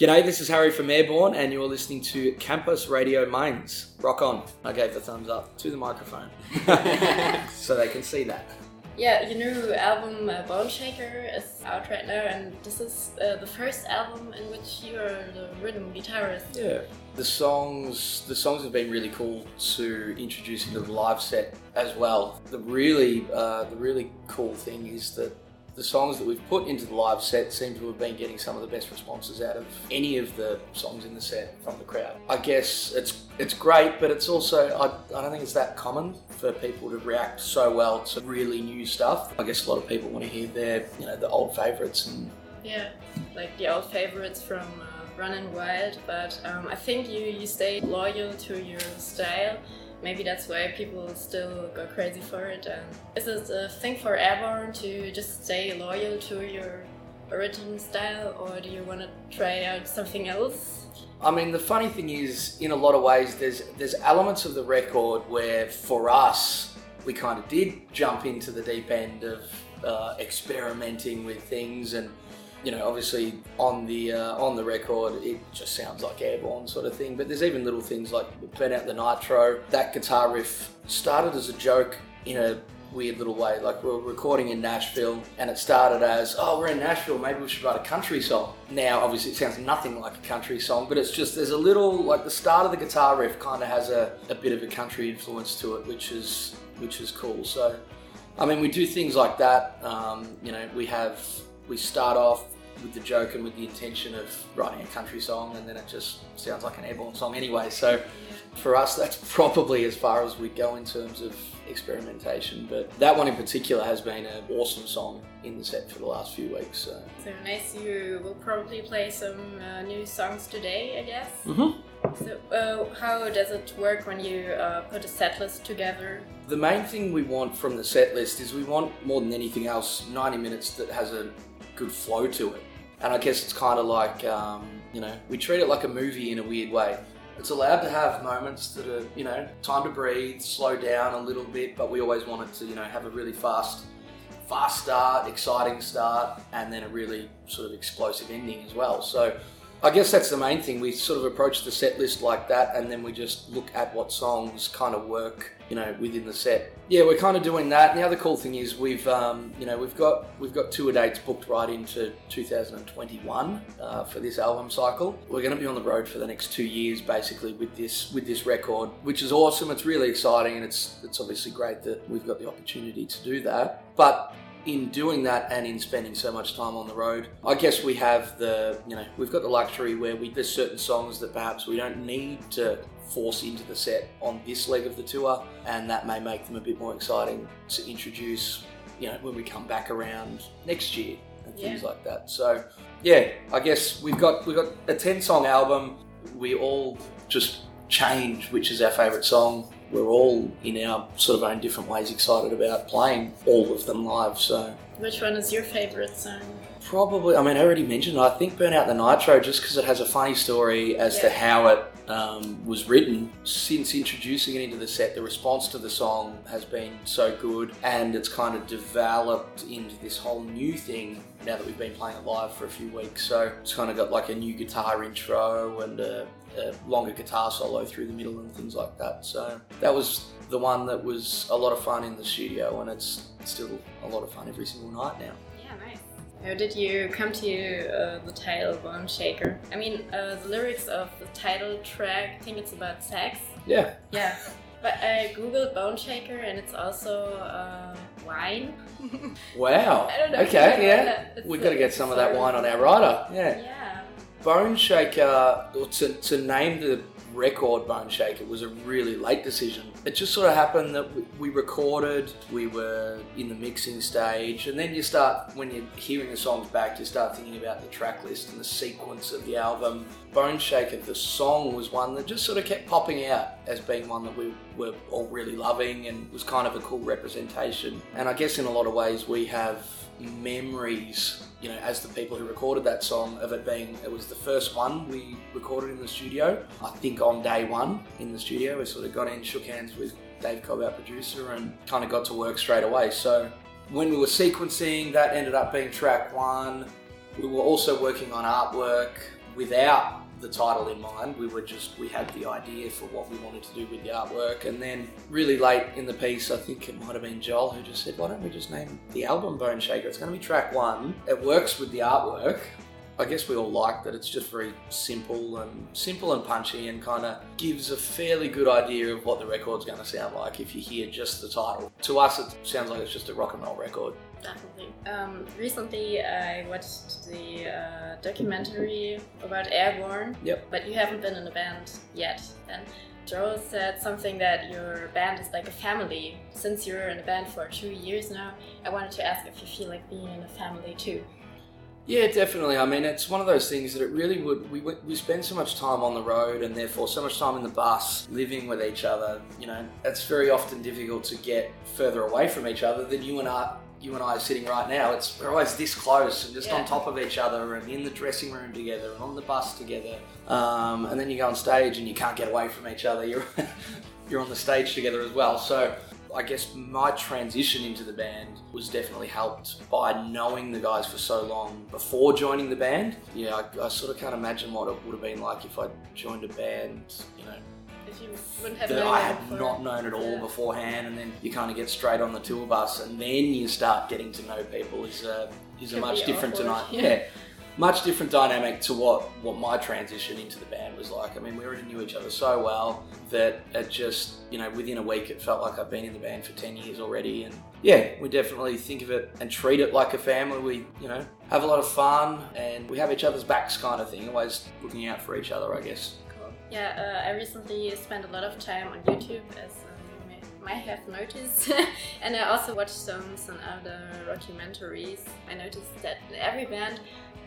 G'day, this is Harri from Airbourne, and you're listening to Campus Radio Mainz. Rock on. I gave the thumbs up to the microphone so they can see that. Yeah, your new album uh, Boneshaker is out right now, and this is uh, the first album in which you are the rhythm guitarist. Yeah, the songs the songs have been really cool to introduce into the live set as well. The really uh, the really cool thing is that the songs that we've put into the live set seem to have been getting some of the best responses out of any of the songs in the set from the crowd. I guess it's it's great, but it's also I, I don't think it's that common for people to react so well to really new stuff. I guess a lot of people want to hear their you know the old favourites and Yeah, like the old favorites from uh, Running Wild, but um, I think you, you stay loyal to your style. Maybe that's why people still go crazy for it. And is it a thing for Airbourne to just stay loyal to your original style, or do you want to try out something else? I mean, the funny thing is, in a lot of ways, there's there's elements of the record where, for us, we kind of did jump into the deep end of uh, experimenting with things, and you know, obviously on the uh, on the record, it just sounds like airbourne sort of thing. But there's even little things like "Burnout the Nitro." That guitar riff started as a joke in a weird little way. Like we are recording in Nashville, and it started as, "Oh, we're in Nashville. Maybe we should write a country song." Now, obviously, it sounds nothing like a country song, but it's just there's a little like the start of the guitar riff kind of has a, a bit of a country influence to it, which is which is cool. So, I mean, we do things like that. Um, you know, we have we start off with the joke and with the intention of writing a country song, and then it just sounds like an airbourne song anyway. So, for us, that's probably as far as we go in terms of experimentation. But that one in particular has been an awesome song in the set for the last few weeks. So, So nice. You will probably play some uh, new songs today, I guess. mm-hmm. So, uh, how does it work when you uh, put a set list together? the main thing we want from the set list is we want more than anything else 90 minutes that has a good flow to it. And I guess it's kind of like, um, you know, we treat it like a movie in a weird way. It's allowed to have moments that are, you know, time to breathe, slow down a little bit, but we always want it to, you know, have a really fast, fast start, exciting start, and then a really sort of explosive ending as well. So I guess that's the main thing. We sort of approach the set list like that, and then we just look at what songs kind of work, you know, within the set. Yeah, we're kind of doing that. And the other cool thing is we've, um, you know, we've got we've got tour dates booked right into 2021 uh, for this album cycle. We're going to be on the road for the next two years, basically, with this with this record, which is awesome. It's really exciting, and it's it's obviously great that we've got the opportunity to do that. But in doing that and in spending so much time on the road, I guess we have the, you know, we've got the luxury where we there's certain songs that perhaps we don't need to force into the set on this leg of the tour, and that may make them a bit more exciting to introduce, you know, when we come back around next year and things Yeah. like that. So, yeah, I guess we've got we've got a ten song album. We all just change which is our favourite song. We're all in our sort of own different ways excited about playing all of them live. So Which one is your favorite song? probably, I mean, I already mentioned. I think "Burnout the Nitro" just because it has a funny story as to how it um, was written. Since introducing it into the set, the response to the song has been so good, and it's kind of developed into this whole new thing now that we've been playing it live for a few weeks. So it's kind of got like a new guitar intro and a, a longer guitar solo through the middle and things like that. So that was the one that was a lot of fun in the studio, and it's still a lot of fun every single night now. Yeah, nice. How did you come to uh, the title Boneshaker? I mean, uh, the lyrics of the title track, I think it's about sex. Yeah. Yeah. But I googled Boneshaker and it's also uh, wine. Wow. I don't know Okay, yeah. that. We've got to get some of that wine on our rider. Yeah. Yeah. Boneshaker, or to, to name the record Boneshaker was a really late decision. It just sort of happened that we- we recorded, we were in the mixing stage, and then you start, when you're hearing the songs back, you start thinking about the track list and the sequence of the album. Boneshaker, the song, was one that just sort of kept popping out as being one that we were all really loving and was kind of a cool representation. And I guess in a lot of ways, we have memories, you know, as the people who recorded that song of it being, it was the first one we recorded in the studio. I think on day one in the studio, we sort of got in, shook hands with Dave Cobb, our producer, and kind of got to work straight away. So when we were sequencing, that ended up being track one. We were also working on artwork without the title in mind. We were just we had the idea for what we wanted to do with the artwork, and then really late in the piece, I think it might have been Joel who just said, "Why don't we just name the album Boneshaker? It's going to be track one. It works with the artwork." I guess we all like that it's just very simple and simple and punchy and kind of gives a fairly good idea of what the record's going to sound like if you hear just the title. To us, it sounds like it's just a rock and roll record. Definitely. Um, recently, I watched the uh, documentary about Airbourne. Yep. But you haven't been in a band yet. And Joel said something that your band is like a family. Since you're in a band for two years now, I wanted to ask if you feel like being in a family too. Yeah, definitely. I mean, it's one of those things that it really would. We we spend so much time on the road, and therefore so much time in the bus, living with each other. You know, it's very often difficult to get further away from each other than you and I. You and I are sitting right now. It's we're always this close and just Yeah. on top of each other, and in the dressing room together, and on the bus together. Um, and then you go on stage, and you can't get away from each other. You're you're on the stage together as well. So I guess my transition into the band was definitely helped by knowing the guys for so long before joining the band. Yeah, I, I sort of can't imagine what it would have been like if I joined a band, you know, If you wouldn't have that known I had before. not known at all Yeah. beforehand, and then you kind of get straight on the tour bus, and then you start getting to know people. is a is a much different tonight. yeah. Yeah. Much different dynamic to what, what my transition into the band was like. I mean, we already knew each other so well that it just, you know, within a week it felt like I've been in the band for 10 years already. And yeah, we definitely think of it and treat it like a family. We, you know, have a lot of fun and we have each other's backs kind of thing, always looking out for each other, I guess. Yeah, uh, I recently spent a lot of time on YouTube, as um, you might have noticed, and I also watched some some other documentaries. I noticed that every band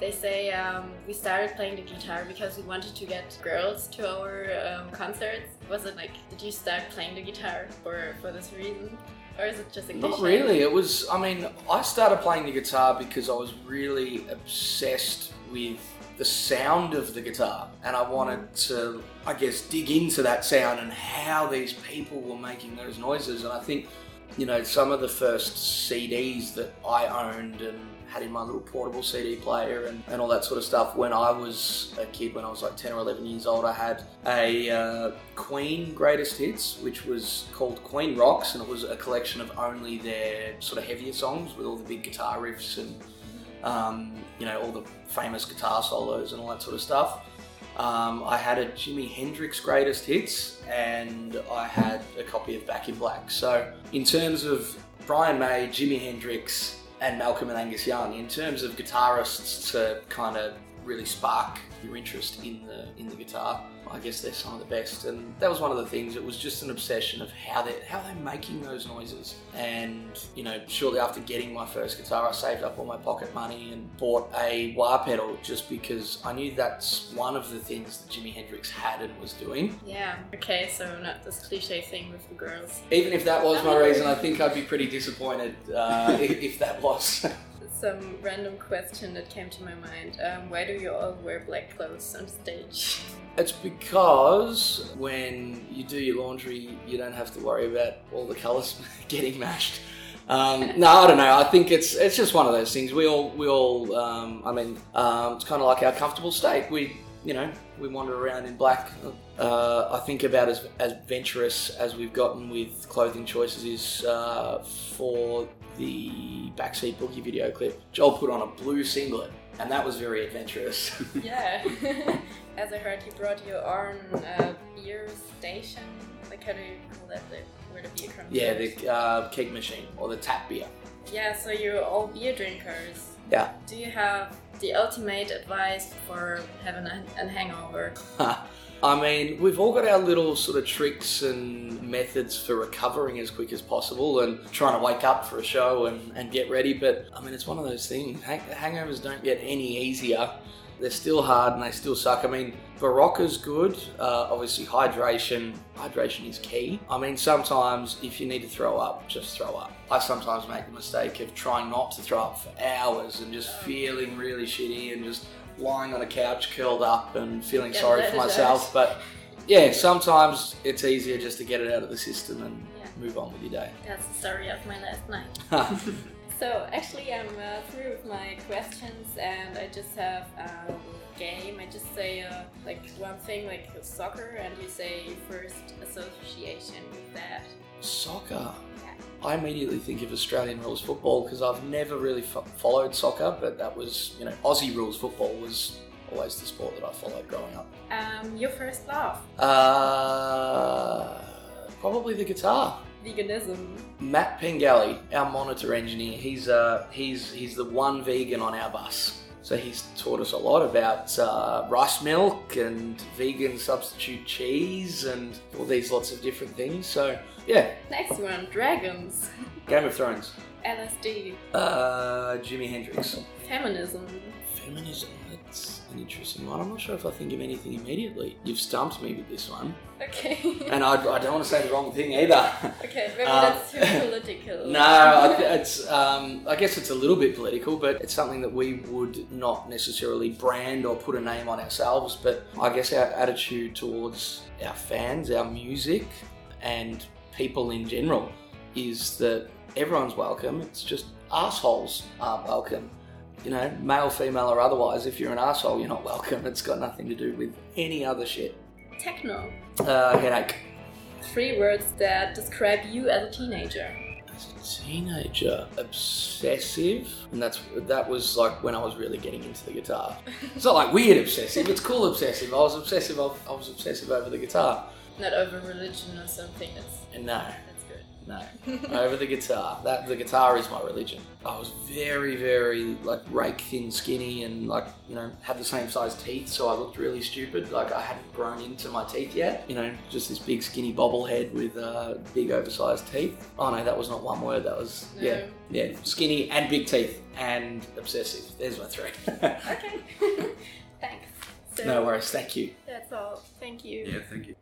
they say um, we started playing the guitar because we wanted to get girls to our um, concerts. Was it like did you start playing the guitar for for this reason, or is it just a Not really. It was, I mean, I started playing the guitar because I was really obsessed with the sound of the guitar. And I wanted to, I guess, dig into that sound and how these people were making those noises. And I think, you know, some of the first CDs that I owned and had in my little portable CD player and, and all that sort of stuff. When I was a kid, when I was like 10 or 11 years old, I had a uh, Queen Greatest Hits, which was called Queen Rocks, and it was a collection of only their sort of heavier songs with all the big guitar riffs and, um, you know, all the famous guitar solos and all that sort of stuff. Um, I had a Jimi Hendrix Greatest Hits, and I had a copy of Back in Black. So, in terms of Brian May, Jimi Hendrix, and Malcolm and Angus Young, in terms of guitarists to kind of really spark your interest in the in the guitar, I guess they're some of the best. And that was one of the things. It was just an obsession of how they how they're making those noises. And you know, shortly after getting my first guitar, I saved up all my pocket money and bought a wah pedal just because I knew that's one of the things that Jimi Hendrix had and was doing. Yeah. Okay, so not this cliche thing with the girls. Even if that was my reason, I think I'd be pretty disappointed uh, if, if that was. Some random question that came to my mind. Um, why do you all wear black clothes on stage? It's because when you do your laundry, you don't have to worry about all the colours getting mashed. Um, no, I don't know. I think it's it's just one of those things. We all we all. Um, I mean, um, it's kind of like our comfortable state. We you know we wander around in black. Uh, I think about as as adventurous as we've gotten with clothing choices is uh, for the backseat boogie video clip. Joel put on a blue singlet, and that was very adventurous. yeah. As I heard, you brought your own uh, beer station. Like, how do you call that? The, where the beer comes Yeah, the uh, keg machine or the tap beer. Yeah, so you're all beer drinkers. Yeah. Do you have the ultimate advice for having a, a hangover? I mean, we've all got our little sort of tricks and methods for recovering as quick as possible and trying to wake up for a show and, and get ready. But I mean, it's one of those things. Hang- hangovers don't get any easier. They're still hard and they still suck. I mean, Berocca's good. Uh, obviously, hydration. Hydration is key. I mean, sometimes if you need to throw up, just throw up. I sometimes make the mistake of trying not to throw up for hours and just feeling really shitty and just lying on a couch curled up and feeling Yeah, sorry for myself. But yeah, sometimes it's easier just to get it out of the system and Yeah. move on with your day. That's the story of my last night. So actually, I'm uh, through with my questions, and I just have a game. I just say uh, like one thing, like soccer, and you say your first association with that. Soccer. Yeah. I immediately think of Australian rules football because I've never really fo- followed soccer, but that was, you know, Aussie rules football was always the sport that I followed growing up. Um, your first love, Uh, probably the guitar. Veganism. Matt Pengelly, our monitor engineer, he's uh, he's he's the one vegan on our bus. So he's taught us a lot about uh, rice milk and vegan substitute cheese and all these lots of different things. So yeah, Next one, dragons. Game of Thrones. LSD. Uh, Jimi Hendrix. Feminism. Feminism. That's an interesting one. I'm not sure if I think of anything immediately. You've stumped me with this one, Okay. and I, I don't want to say the wrong thing either. okay, maybe Um, that's too political. No, I, it's. Um, I guess it's a little bit political, but it's something that we would not necessarily brand or put a name on ourselves. But I guess our attitude towards our fans, our music, and people in general is that everyone's welcome. It's just assholes aren't welcome. You know, male, female, or otherwise. If you're an asshole, you're not welcome. It's got nothing to do with any other shit. Techno. Uh, headache. Three words that describe you as a teenager. As a teenager, obsessive, and that's that was like when I was really getting into the guitar. It's not like weird obsessive; it's cool obsessive. I was obsessive. I I was obsessive over the guitar, Not over religion or something. It's and no. No, over the guitar. That the guitar is my religion. I was very, very like rake thin, skinny, and like you know had the same size teeth, so I looked really stupid. Like I hadn't grown into my teeth yet. You know, just this big skinny bobblehead with uh, big oversized teeth. Oh no, that was not one word. That was yeah, yeah, skinny and big teeth and obsessive. There's my three. Okay. Thanks. So no worries. Thank you. That's all. Thank you. Yeah. Thank you.